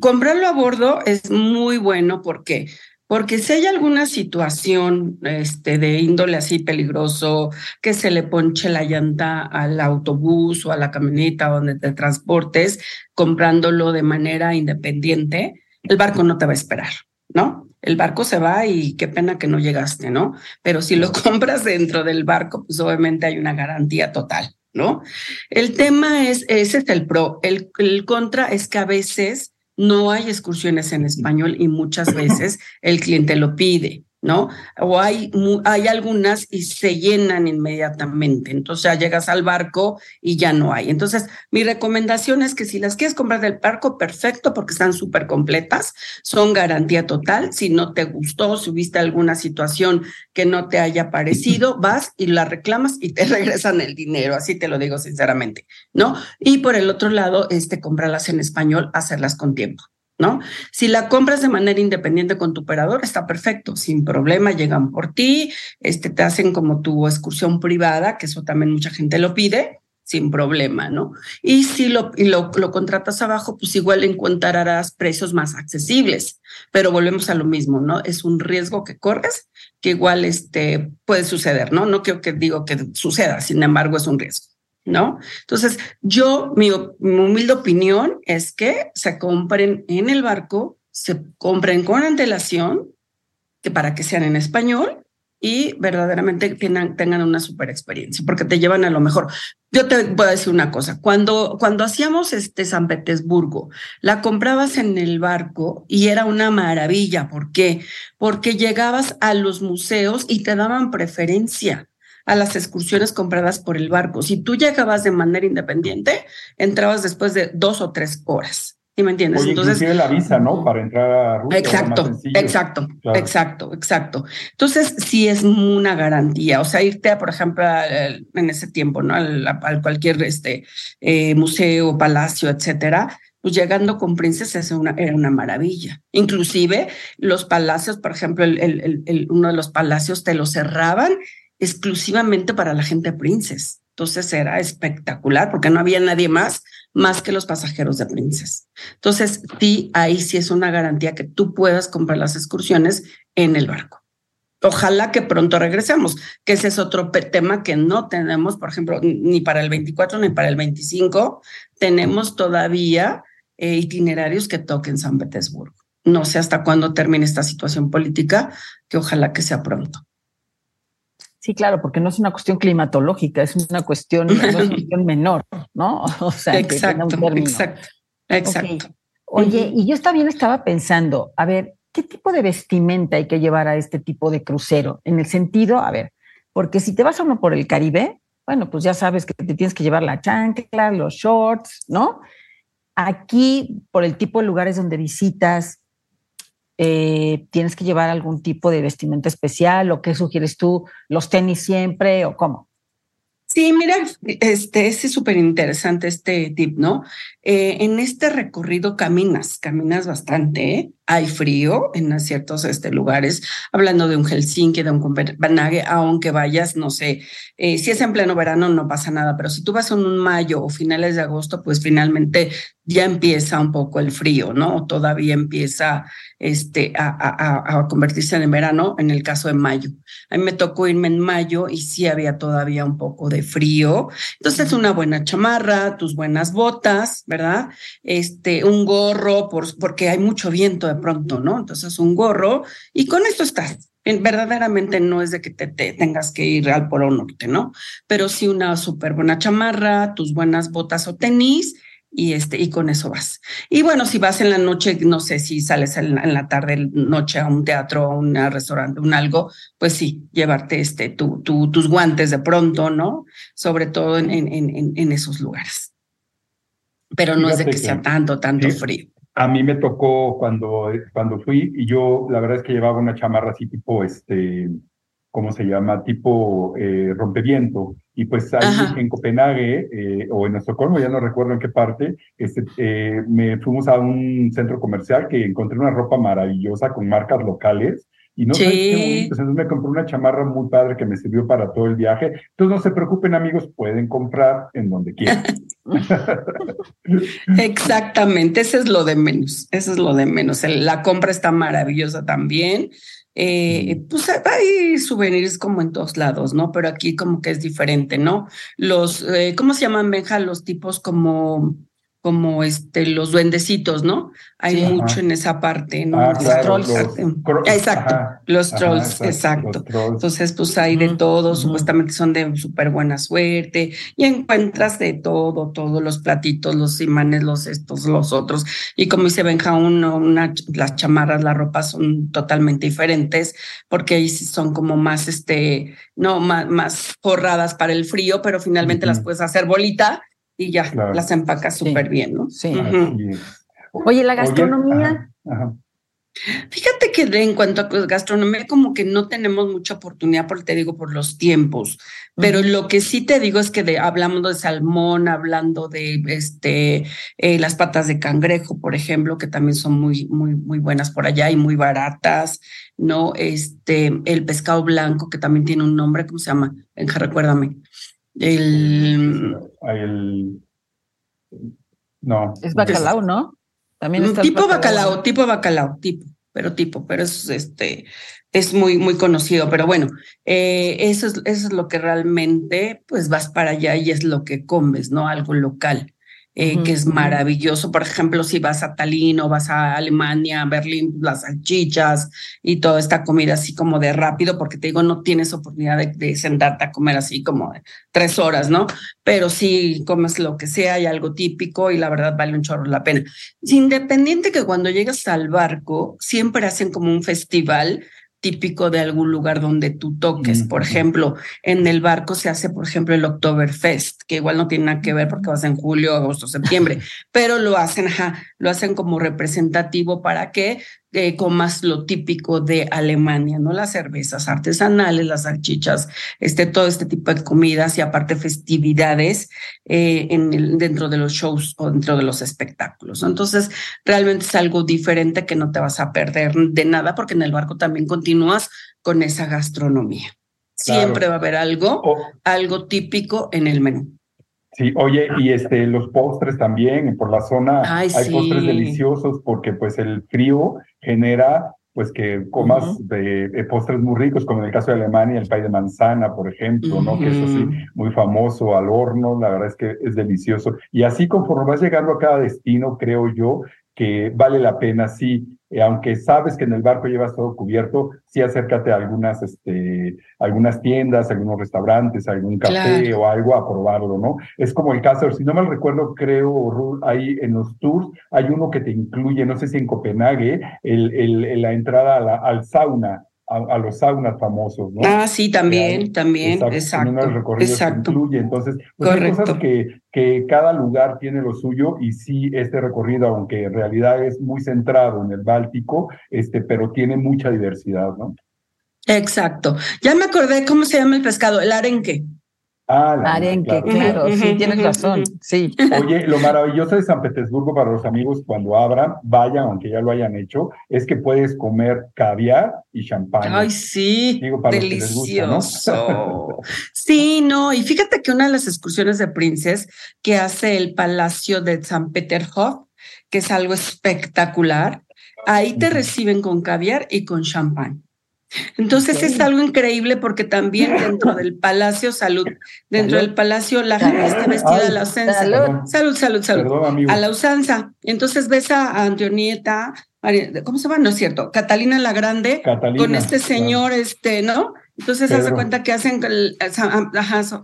Comprarlo a bordo es muy bueno porque porque si hay alguna situación este, de índole así peligroso, que se le ponche la llanta al autobús o a la camioneta donde te transportes, comprándolo de manera independiente, el barco no te va a esperar, ¿no? El barco se va y qué pena que no llegaste, ¿no? Pero si lo compras dentro del barco, pues obviamente hay una garantía total, ¿no? El tema es, ese es el pro. El, el contra es que a veces no hay excursiones en español y muchas veces el cliente lo pide. ¿No? O hay, hay algunas y se llenan inmediatamente. Entonces ya llegas al barco y ya no hay. Entonces, mi recomendación es que si las quieres comprar del barco, perfecto, porque están súper completas, son garantía total. Si no te gustó, si viste alguna situación que no te haya parecido, vas y la reclamas y te regresan el dinero. Así te lo digo sinceramente, ¿no? Y por el otro lado, este, comprarlas en español, hacerlas con tiempo. ¿No? Si la compras de manera independiente con tu operador, está perfecto, sin problema, llegan por ti, este, te hacen como tu excursión privada, que eso también mucha gente lo pide, sin problema, ¿no? Y si lo, lo, contratas abajo, pues igual encontrarás precios más accesibles, pero volvemos a lo mismo, ¿no? Es un riesgo que corres que igual este, puede suceder, ¿no? No quiero que digo que suceda, sin embargo, es un riesgo. ¿No? Entonces, yo, mi, humilde opinión es que se compren en el barco, se compren con antelación, que para que sean en español y verdaderamente tengan, tengan una super experiencia, porque te llevan a lo mejor. Yo te voy a decir una cosa, cuando, cuando hacíamos este San Petersburgo, la comprabas en el barco y era una maravilla. ¿Por qué? Porque llegabas a los museos y te daban preferencia a las excursiones compradas por el barco. Si tú llegabas de manera independiente, entrabas después de dos o tres horas. ¿Sí me entiendes? Oye, Entonces, la visa, ¿no? Para entrar a Rusia. Exacto, exacto, exacto, exacto. Entonces, sí es una garantía. O sea, irte, por ejemplo, en ese tiempo, ¿no? Al, cualquier este, eh, museo, palacio, etcétera, pues llegando con princesas una, era una maravilla. Inclusive los palacios, por ejemplo, el, el, uno de los palacios te lo cerraban exclusivamente para la gente Princess. Entonces era espectacular porque no había nadie más más que los pasajeros de Princess. Entonces, sí, ahí sí es una garantía que tú puedas comprar las excursiones en el barco. Ojalá que pronto regresemos, que ese es otro tema que no tenemos, por ejemplo, ni para el 24 ni para el 25, tenemos todavía eh, itinerarios que toquen San Petersburgo. No sé hasta cuándo termine esta situación política, que ojalá que sea pronto. Sí, claro, porque no es una cuestión climatológica, es una cuestión, menor, ¿no? O sea, exacto, exacto, exacto. Oye, y yo también estaba pensando, a ver, ¿qué tipo de vestimenta hay que llevar a este tipo de crucero? En el sentido, a ver, porque si te vas a uno por el Caribe, bueno, pues ya sabes que te tienes que llevar la chancla, los shorts, ¿no? Aquí, por el tipo de lugares donde visitas, eh, tienes que llevar algún tipo de vestimenta especial o qué sugieres tú, los tenis siempre o cómo? Sí, mira, este, es súper interesante este tip, ¿no? Eh, en este recorrido caminas, caminas bastante, ¿eh? Hay frío en ciertos este, lugares, hablando de un Helsinki, de un Copenhague, aunque vayas, no sé, eh, si es en pleno verano no pasa nada, pero si tú vas en un mayo o finales de agosto, pues finalmente ya empieza un poco el frío, ¿no? Todavía empieza este, a, convertirse en verano, en el caso de mayo. A mí me tocó irme en mayo y sí había todavía un poco de frío. Entonces, una buena chamarra, tus buenas botas, ¿verdad? Este, un gorro, por, porque hay mucho viento pronto, ¿no? Entonces, un gorro y con esto estás. Verdaderamente no es de que te, tengas que ir al Polo Norte, ¿no? Pero sí una súper buena chamarra, tus buenas botas o tenis y este y con eso vas. Y bueno, si vas en la noche, no sé si sales en, la tarde noche a un teatro, a un restaurante, un algo, pues sí, llevarte este tu, tus guantes de pronto, ¿no? Sobre todo en, en, en, en esos lugares. Pero no es de que, sea tanto, tanto frío. A mí me tocó cuando, cuando fui y yo la verdad es que llevaba una chamarra así tipo, este, ¿cómo se llama? Tipo eh, rompeviento. Y pues ahí en Copenhague eh, o en Estocolmo, ya no recuerdo en qué parte, este, eh, me fuimos a un centro comercial que encontré una ropa maravillosa con marcas locales y no qué Entonces me compré una chamarra muy padre que me sirvió para todo el viaje. Entonces no se preocupen amigos, pueden comprar en donde quieran. Exactamente, ese es lo de menos, eso es lo de menos. La compra está maravillosa también. Eh, pues hay souvenirs como en todos lados, ¿no? Pero aquí como que es diferente, ¿no? Los, eh, ¿cómo se llaman, Benja? Los tipos como como este, los duendecitos, ¿no? Hay mucho en esa parte, ¿no? Ah, los trolls. exacto, los trolls, exacto. Entonces, pues hay de todo, supuestamente son de súper buena suerte y encuentras de todo, todos los platitos, los imanes, los estos, los otros. Y como dice Benja, uno, una, las chamarras, la ropa son totalmente diferentes porque ahí son como más, este, no, más, más forradas para el frío, pero finalmente las puedes hacer bolita y ya las empacas súper bien, ¿no? Sí. Oye, la gastronomía. Fíjate que en cuanto a gastronomía, como que no tenemos mucha oportunidad, porque te digo, por los tiempos. Pero lo que sí te digo es que de, hablamos de salmón, hablando de este, eh, las patas de cangrejo, por ejemplo, que también son muy, muy, muy buenas por allá y muy baratas, ¿no? Este, el pescado blanco, que también tiene un nombre, ¿cómo se llama? Venga, recuérdame. El, el no. Es bacalao, ¿no? También está tipo bacalao, tipo bacalao, tipo, pero tipo, pero es este es muy muy conocido, pero bueno, eh, eso es eso es lo que realmente pues vas para allá y es lo que comes, ¿no? Algo local. Eh, que es maravilloso. Por ejemplo, si vas a Tallinn o vas a Alemania, Berlín, las salchichas y toda esta comida así como de rápido, porque te digo, no tienes oportunidad de, sentarte a comer así como de tres horas, ¿no? Pero sí comes lo que sea y algo típico y la verdad vale un chorro la pena. Independiente que cuando llegas al barco, siempre hacen como un festival típico de algún lugar donde tú toques. Por ejemplo, en el barco se hace, por ejemplo, el Oktoberfest, que igual no tiene nada que ver porque vas en julio, agosto, septiembre, pero lo hacen, lo hacen como representativo. Para que eh, comas lo típico de Alemania, ¿no? Las cervezas artesanales, las salchichas, este, todo este tipo de comidas y aparte festividades eh, en el, dentro de los shows o dentro de los espectáculos. Entonces, realmente es algo diferente que no te vas a perder de nada porque en el barco también continúas con esa gastronomía. Siempre va a haber algo, algo típico en el menú. Sí, oye, y este, los postres también, por la zona hay postres deliciosos porque pues el frío genera pues que comas de, postres muy ricos, como en el caso de Alemania, el pay de manzana, por ejemplo, ¿no? Que es así muy famoso al horno, la verdad es que es delicioso. Y así conforme vas llegando a cada destino, creo yo, que vale la pena, sí, eh, aunque sabes que en el barco llevas todo cubierto, sí acércate a algunas, este, algunas tiendas, algunos restaurantes, algún café o algo a probarlo, ¿no? Es como el caso, si no mal recuerdo, creo, ahí en los tours hay uno que te incluye, no sé si en Copenhague, el, el, la entrada al sauna a, los saunas famosos, ¿no? Ah, sí, también, también, exacto. exacto, exacto. Incluye. Entonces, pues hay cosas que, que cada lugar tiene lo suyo y sí, este recorrido, aunque en realidad es muy centrado en el Báltico, este, pero tiene mucha diversidad, ¿no? Exacto. Ya me acordé cómo se llama el pescado, el arenque. Ah, arenque, claro, sí, tienes razón, sí. Oye, lo maravilloso de San Petersburgo para los amigos cuando abran, vayan, aunque ya lo hayan hecho, es que puedes comer caviar y champán. Ay, sí, delicioso. sí, no, y fíjate que una de las excursiones de Princes que hace el Palacio de San Peterhof, que es algo espectacular, ahí te reciben con caviar y con champán. Entonces es algo increíble porque también dentro del Palacio Salud, dentro del Palacio la gente está vestida a la usanza. Salud, salud, salud. a la usanza. Entonces ves a Antonieta, ¿cómo se llama? No es cierto, Catalina la Grande, con este señor, este, ¿no? Entonces hace cuenta que hacen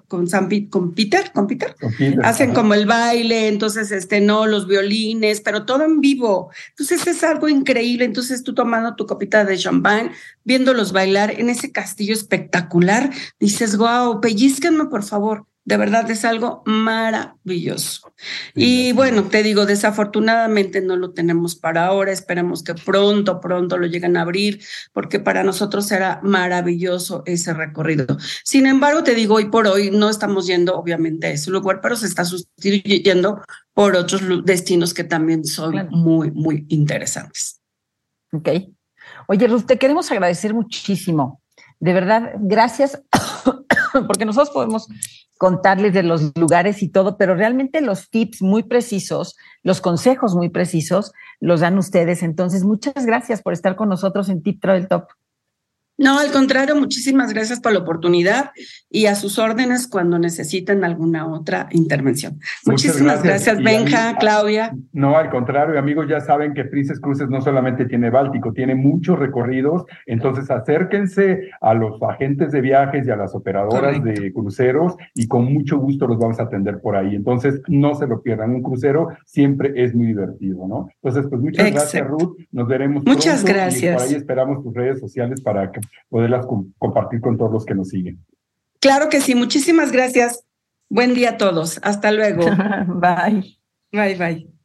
con, con Peter, con Peter, hacen como el baile, entonces este no, los violines, pero todo en vivo. Entonces es algo increíble. Entonces tú tomando tu copita de champán, viéndolos bailar en ese castillo espectacular, dices, wow, pellizquenme por favor De verdad es algo maravilloso. Y bueno, te digo, desafortunadamente no lo tenemos para ahora. Esperemos que pronto, pronto lo lleguen a abrir, porque para nosotros será maravilloso ese recorrido. Sin embargo, te digo, hoy por hoy no estamos yendo, obviamente, a ese lugar, pero se está sustituyendo por otros destinos que también son muy, muy interesantes. Ok. Oye, Ruth, te queremos agradecer muchísimo. De verdad, gracias, porque nosotros podemos contarles de los lugares y todo, pero realmente los tips muy precisos, los consejos muy precisos, los dan ustedes. Entonces, muchas gracias por estar con nosotros en Tip Travel Top. No, al contrario, muchísimas gracias por la oportunidad y a sus órdenes cuando necesiten alguna otra intervención. muchísimas gracias, Benja, Claudia. No, al contrario, amigos, ya saben que Princess Cruises no solamente tiene Báltico, tiene muchos recorridos, entonces acérquense a los agentes de viajes y a las operadoras de cruceros y con mucho gusto los vamos a atender por ahí. Entonces, no se lo pierdan, un crucero siempre es muy divertido, ¿no? Entonces, pues muchas gracias, Ruth, nos veremos. Muchas gracias. Y por ahí esperamos tus redes sociales para que poderlas compartir con todos los que nos siguen. Claro que sí, muchísimas gracias. Buen día a todos. Hasta luego. bye. Bye, bye.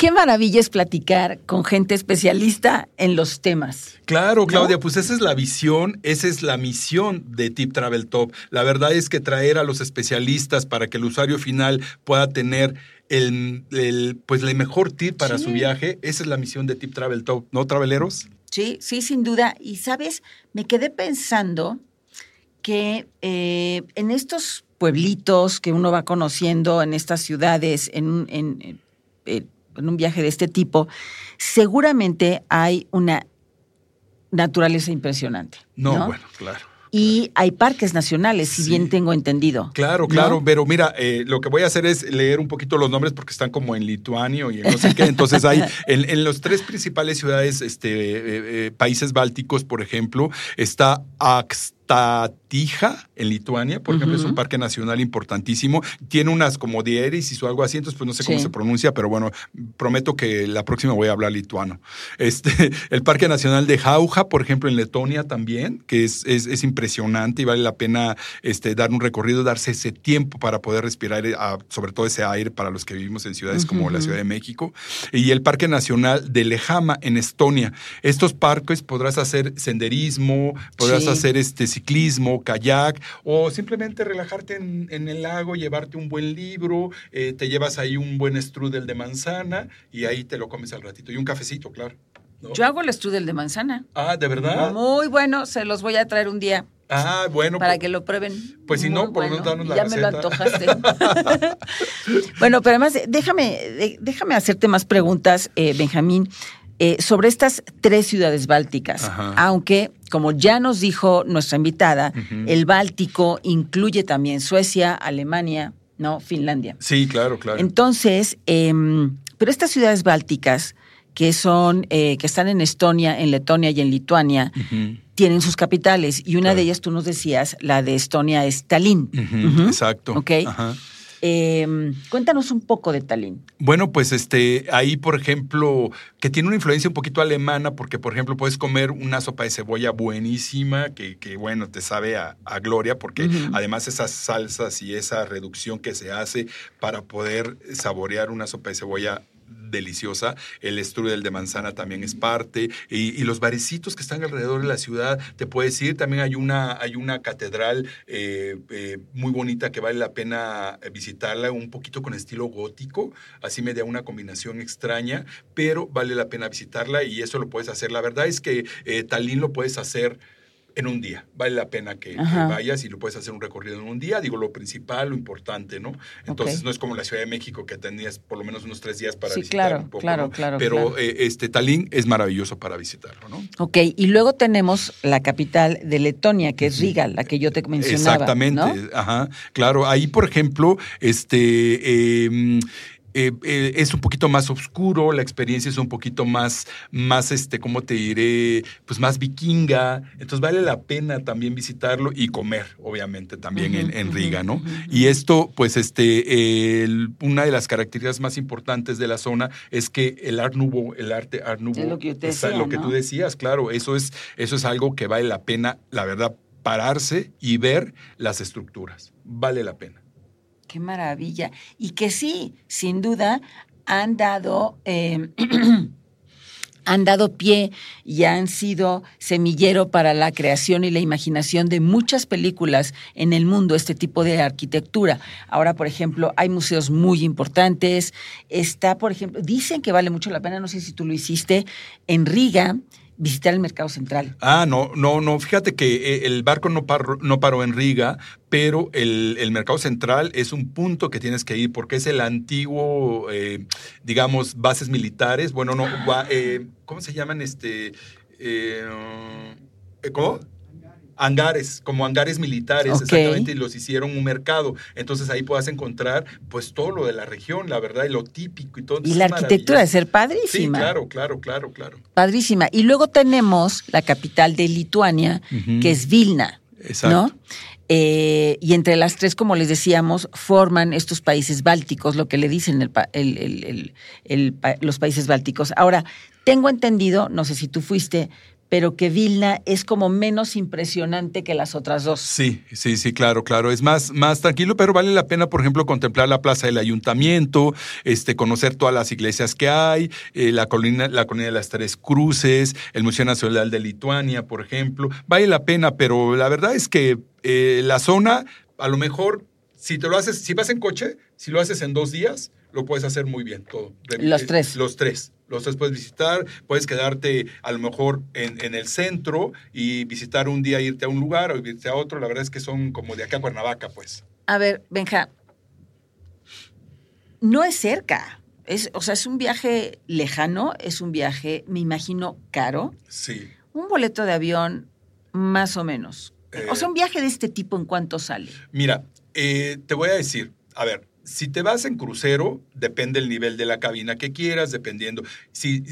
Qué maravilla es platicar con gente especialista en los temas. Claro, Claudia, pues esa es la visión, esa es la misión de Tip Travel Top. La verdad es que traer a los especialistas para que el usuario final pueda tener el, pues el mejor tip para su viaje, esa es la misión de Tip Travel Top, ¿no, traveleros? Sí, sí, sin duda. Y sabes, me quedé pensando que eh, en estos pueblitos que uno va conociendo, en estas ciudades, en, en, en un viaje de este tipo, seguramente hay una naturaleza impresionante. No, bueno, claro y hay parques nacionales, si bien tengo entendido. Claro, claro, pero mira, eh, lo que voy a hacer es leer un poquito los nombres porque están como en lituanio y en no sé qué. Entonces hay en, en los tres principales ciudades, este, eh, eh, países bálticos, por ejemplo, está Ax Tatija, en Lituania, por ejemplo, es un parque nacional importantísimo. Tiene unas como diéresis o algo así, entonces pues no sé cómo se pronuncia, pero bueno, prometo que la próxima voy a hablar lituano. Este, el Parque Nacional de Jauja, por ejemplo, en Letonia también, que es, es, impresionante y vale la pena este, dar un recorrido, darse ese tiempo para poder respirar, eh, sobre todo ese aire para los que vivimos en ciudades como la Ciudad de México. Y el Parque Nacional de Lejama, en Estonia. Estos parques podrás hacer senderismo, podrás hacer este ciclismo, kayak o simplemente relajarte en, el lago, llevarte un buen libro, eh, te llevas ahí un buen strudel de manzana y ahí te lo comes al ratito. Y un cafecito, claro. Yo hago el strudel de manzana. Ah, ¿de verdad? Muy bueno, se los voy a traer un día. Ah, bueno. Para pues que lo prueben. Pues si no, por lo menos darnos la Ya me lo antojaste. bueno, pero además, déjame, déjame hacerte más preguntas, eh, Benjamín. Eh, sobre estas tres ciudades bálticas, aunque, como ya nos dijo nuestra invitada, el Báltico incluye también Suecia, Alemania, ¿no? Finlandia. Sí, claro, claro. Entonces, em, pero estas ciudades bálticas, que son, eh, que están en Estonia, en Letonia y en Lituania, tienen sus capitales. Y una de ellas, tú nos decías, la de Estonia es Tallinn. Exacto. Ok. Em, cuéntanos un poco de Tallinn. Bueno, pues este, ahí, por ejemplo, que tiene una influencia un poquito alemana, porque, por ejemplo, puedes comer una sopa de cebolla buenísima, que, que bueno, te sabe a, gloria, porque además esas salsas y esa reducción que se hace para poder saborear una sopa de cebolla deliciosa. El strudel de manzana también es parte. Y, los barecitos que están alrededor de la ciudad, te puedes ir. También hay una, hay una catedral eh, eh, muy bonita que vale la pena visitarla, un poquito con estilo gótico. Así me da una combinación extraña, pero vale la pena visitarla y eso lo puedes hacer. La verdad es que eh, Talín lo puedes hacer en un día. Vale la pena que, vayas y lo puedes hacer un recorrido en un día. Digo, lo principal, lo importante, ¿no? Entonces, no es como la Ciudad de México que tenías por lo menos unos tres días para sí, visitar claro, un poco. Claro, claro, Pero Eh, este Tallinn es maravilloso para visitarlo, ¿no? Ok, y luego tenemos la capital de Letonia, que es Riga, la que yo te mencionaba. Exactamente, ajá. Claro, ahí, por ejemplo, este. Em, eh, eh, es un poquito más oscuro, la experiencia es un poquito más, más, este, ¿cómo te diré? Pues más vikinga. Entonces vale la pena también visitarlo y comer, obviamente, también en, Riga, ¿no? Y esto, pues, este, una de las características más importantes de la zona es que el Art Nouveau, el arte Art Nouveau, es lo que, lo que tú decías, claro, eso es, eso es algo que vale la pena, la verdad, pararse y ver las estructuras. Vale la pena. Qué maravilla. Y que sí, sin duda, han dado... Eh, han dado pie y han sido semillero para la creación y la imaginación de muchas películas en el mundo, este tipo de arquitectura. Ahora, por ejemplo, hay museos muy importantes. Está, por ejemplo, dicen que vale mucho la pena, no sé si tú lo hiciste, en Riga, visitar el mercado central. Ah, no, no, no. Fíjate que eh, el barco no paró, no paró en Riga, pero el, mercado central es un punto que tienes que ir porque es el antiguo, eh, digamos, bases militares. Bueno, no, eh, ¿cómo se llaman? Este, ¿Cómo? Hangares, como hangares militares, exactamente, y los hicieron un mercado. Entonces ahí puedas encontrar pues todo lo de la región, la verdad, y lo típico y todo. Y la arquitectura de ser padrísima. Sí, claro, claro, claro, claro. Padrísima. Y luego tenemos la capital de Lituania, que es Vilna. Exacto. Eh, y entre las tres, como les decíamos, forman estos países bálticos, lo que le dicen los países bálticos. Ahora, tengo entendido, no sé si tú fuiste, pero que Vilna es como menos impresionante que las otras dos. Sí, sí, sí, claro, claro. Es más, más tranquilo, pero vale la pena, por ejemplo, contemplar la plaza del ayuntamiento, este, conocer todas las iglesias que hay, eh, la colina, la colina de las Tres Cruces, el Museo Nacional de Lituania, por ejemplo. Vale la pena, pero la verdad es que eh, la zona, a lo mejor, si te lo haces, si vas en coche, si lo haces en dos días, lo puedes hacer muy bien todo. Los tres. Los tres los tres puedes visitar, puedes quedarte a lo mejor en, el centro y visitar un día, irte a un lugar o irte a otro. La verdad es que son como de acá a Cuernavaca, pues. A ver, Benja, no es cerca. Es, o sea, es un viaje lejano, es un viaje, me imagino, caro. Sí. Un boleto de avión, más o menos. o sea, un eh, viaje de este tipo, ¿en cuánto sale? Mira, eh, te voy a decir, a ver, si te vas en crucero, depende el nivel de la cabina que quieras, dependiendo. Si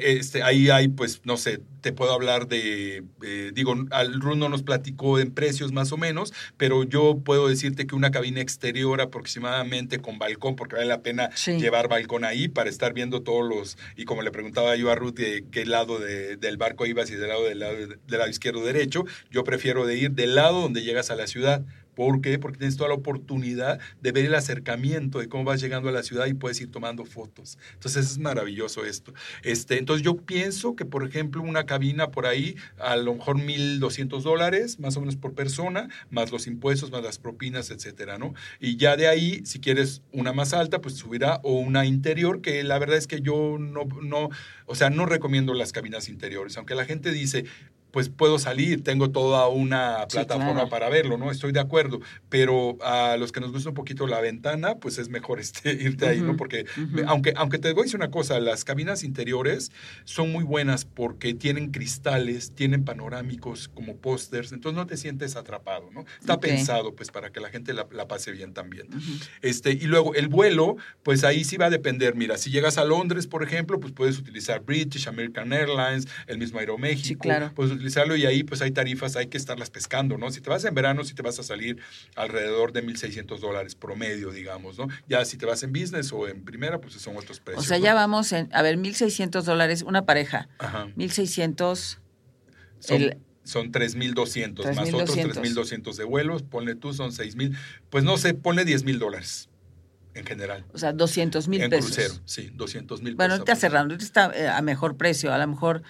este, ahí hay, pues, no sé, te puedo hablar de, eh, digo, al Runo nos platicó en precios más o menos, pero yo puedo decirte que una cabina exterior aproximadamente con balcón, porque vale la pena llevar balcón ahí para estar viendo todos los, y como le preguntaba yo a Ruth de qué lado del barco ibas y del lado del lado, del lado izquierdo o derecho, yo prefiero de ir del lado donde llegas a la ciudad ¿Por qué? Porque tienes toda la oportunidad de ver el acercamiento de cómo vas llegando a la ciudad y puedes ir tomando fotos. Entonces es maravilloso esto. Este, entonces yo pienso que, por ejemplo, una cabina por ahí, a lo mejor 1.200 dólares, más o menos por persona, más los impuestos, más las propinas, etcétera, ¿no? Y ya de ahí, si quieres una más alta, pues subirá, o una interior, que la verdad es que yo no, no, o sea, no recomiendo las cabinas interiores, aunque la gente dice, pues puedo salir, tengo toda una plataforma para verlo, ¿no? Estoy de acuerdo, pero a los que nos gusta un poquito la ventana, pues es mejor este, irte ahí, ¿no? Porque aunque, aunque te voy a decir una cosa, las cabinas interiores son muy buenas porque tienen cristales, tienen panorámicos como pósters, entonces no te sientes atrapado, ¿no? Está pensado pues para que la gente la, pase bien también. este, y luego el vuelo, pues ahí sí va a depender, mira, si llegas a Londres, por ejemplo, pues puedes utilizar British, American Airlines, el mismo Aeroméxico, sí, claro y ahí pues hay tarifas, hay que estarlas pescando, ¿no? Si te vas en verano, si te vas a salir alrededor de 1.600 dólares promedio, digamos, ¿no? Ya si te vas en business o en primera, pues son otros precios. O sea, ya vamos en, a ver, 1.600 dólares una pareja. Ajá. 1.600... Son, el, son 3.200, más otros 3.200 de vuelos, ponle tú, son 6.000, pues no sé, ponle 10.000 dólares en general. O sea, 200 mil pesos. En crucero, sí, 200 mil pesos. Bueno, está cerrando, está eh, a mejor precio, a lo mejor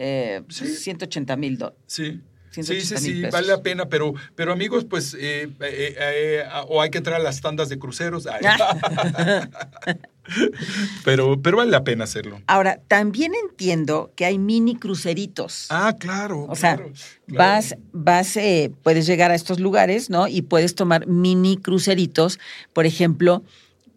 eh, 180 mil dólares. Sí. Sí, sí, sí, vale la pena, pero, pero amigos, pues, eh, eh, eh, o hay que entrar a las tandas de cruceros. pero, pero vale la pena hacerlo. Ahora, también entiendo que hay mini cruceritos. Ah, claro. O sea, vas, vas, puedes llegar a estos lugares, ¿no? Y puedes tomar mini cruceritos, por ejemplo,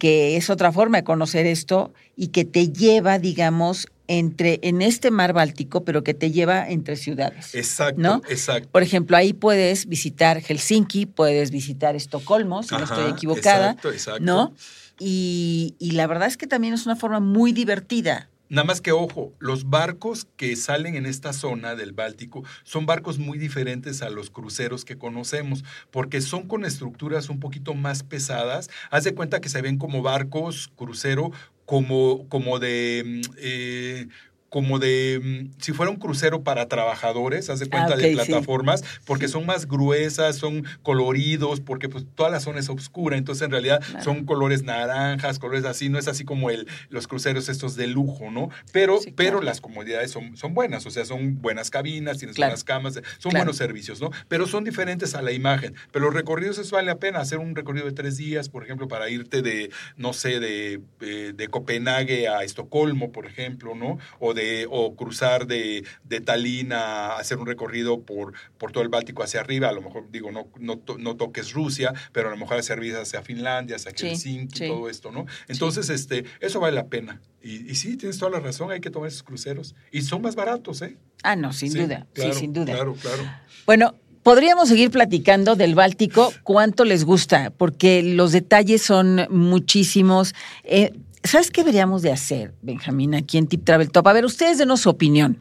que es otra forma de conocer esto y que te lleva, digamos, entre en este mar Báltico, pero que te lleva entre ciudades. Exacto, ¿no? exacto. Por ejemplo, ahí puedes visitar Helsinki, puedes visitar Estocolmo, si no estoy equivocada, exacto, exacto. ¿no? Y, y la verdad es que también es una forma muy divertida Nada más que ojo, los barcos que salen en esta zona del Báltico son barcos muy diferentes a los cruceros que conocemos, porque son con estructuras un poquito más pesadas. Haz de cuenta que se ven como barcos crucero, como, como de... Mm, eh, como de, mm, si fuera un crucero para trabajadores, haz de cuenta ah, de plataformas, porque son más gruesas, son coloridos, porque pues toda la zona es oscura, entonces en realidad son colores naranjas, colores así, no es así como el, los cruceros estos de lujo, ¿no? Pero, pero las comodidades son, son buenas, o sea, son buenas cabinas, tienes buenas camas, son buenos servicios, ¿no? Pero son diferentes a la imagen. Pero los recorridos, eso vale la pena, hacer un recorrido de tres días, por ejemplo, para irte de, no sé, de, eh, de Copenhague a Estocolmo, por ejemplo, ¿no? O de o cruzar de, de Tallinn a hacer un recorrido por, por todo el Báltico hacia arriba, a lo mejor digo, no, no, no toques Rusia, pero a lo mejor hacer visas hacia Finlandia, hacia Helsinki, todo esto, ¿no? Entonces, este, eso vale la pena. Y, y, sí, tienes toda la razón, hay que tomar esos cruceros. Y son más baratos, ¿eh? Ah, no, sin duda, sí, sin duda. Claro, claro. Bueno, Podríamos seguir platicando del Báltico, cuánto les gusta, porque los detalles son muchísimos. Eh, ¿Sabes qué deberíamos de hacer, Benjamín, aquí en Tip Travel Top? A ver, ustedes denos su opinión.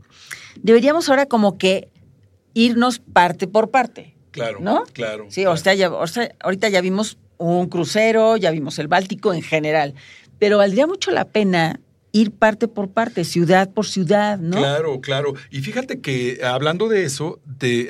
Deberíamos ahora como que irnos parte por parte. Claro, ¿no? Claro. Sí, O, sea, ahorita ya vimos un crucero, ya vimos el Báltico en general, pero valdría mucho la pena ir parte por parte, ciudad por ciudad, ¿no? Claro, claro. Y fíjate que hablando de eso,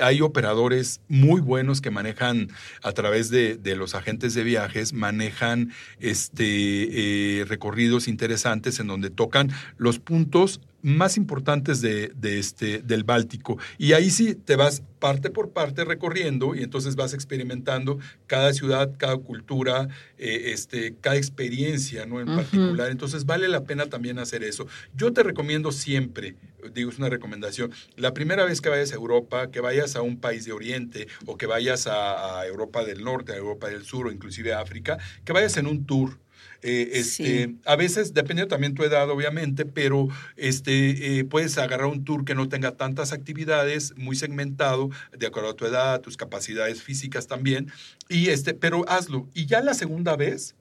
hay operadores muy buenos que manejan a través de, los agentes de viajes, manejan este, eh, recorridos interesantes en donde tocan los puntos más importantes de, este, del Báltico. Y ahí sí te vas parte por parte recorriendo y entonces vas experimentando cada ciudad, cada cultura, eh, este, cada experiencia ¿no? en particular. Entonces vale la pena también hacer eso. Yo te recomiendo siempre, digo, es una recomendación, la primera vez que vayas a Europa, que vayas a un país de Oriente o que vayas a, a Europa del Norte, a Europa del Sur o inclusive a África, que vayas en un tour eh, este, A veces, dependiendo también tu edad, obviamente, pero este, eh, puedes agarrar un tour que no tenga tantas actividades, muy segmentado, de acuerdo a tu edad, tus capacidades físicas también, y este, pero hazlo. Y ya la segunda vez,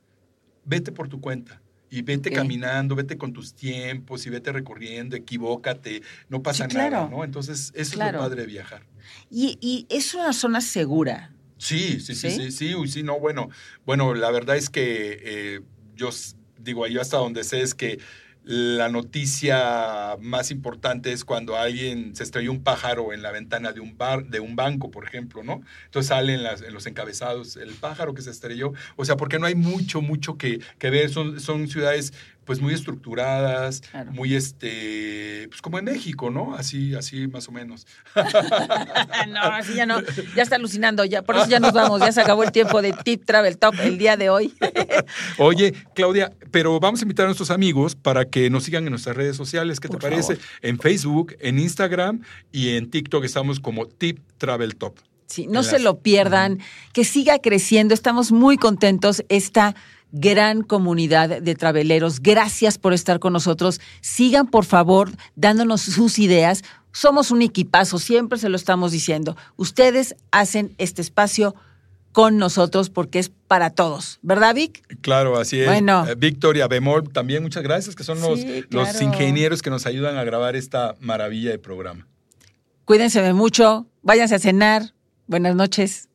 vete por tu cuenta y vete caminando, vete con tus tiempos y vete recorriendo, equivócate, no pasa nada, ¿no? Entonces, eso es lo padre de viajar. Y, y, es una zona segura. Sí, sí, sí, sí, sí, sí, sí, no, bueno, bueno, la verdad es que eh, yo digo, yo hasta donde sé es que la noticia más importante es cuando alguien se estrelló un pájaro en la ventana de un bar, de un banco, por ejemplo, ¿no? Entonces salen en los encabezados el pájaro que se estrelló. O sea, porque no hay mucho, mucho que, que ver. Son, son ciudades pues muy estructuradas, muy este, pues como en México, ¿no? Así, así más o menos. no, así ya no, ya está alucinando, ya, por eso ya nos vamos, ya se acabó el tiempo de Tip Travel Top el día de hoy. Oye, Claudia, pero vamos a invitar a nuestros amigos para que nos sigan en nuestras redes sociales, ¿qué te parece? En Facebook, en Instagram y en TikTok estamos como Tip Travel Top. Sí, no se lo pierdan, que siga creciendo, estamos muy contentos. Esta gran comunidad de traveleros. Gracias por estar con nosotros. Sigan, por favor, dándonos sus ideas. Somos un equipazo, siempre se lo estamos diciendo. Ustedes hacen este espacio con nosotros porque es para todos, ¿verdad, Vic? Claro, así es. Bueno. Eh, Victoria Bemol, también muchas gracias, que son los, los ingenieros que nos ayudan a grabar esta maravilla de programa. Cuídense mucho, váyanse a cenar. Buenas noches.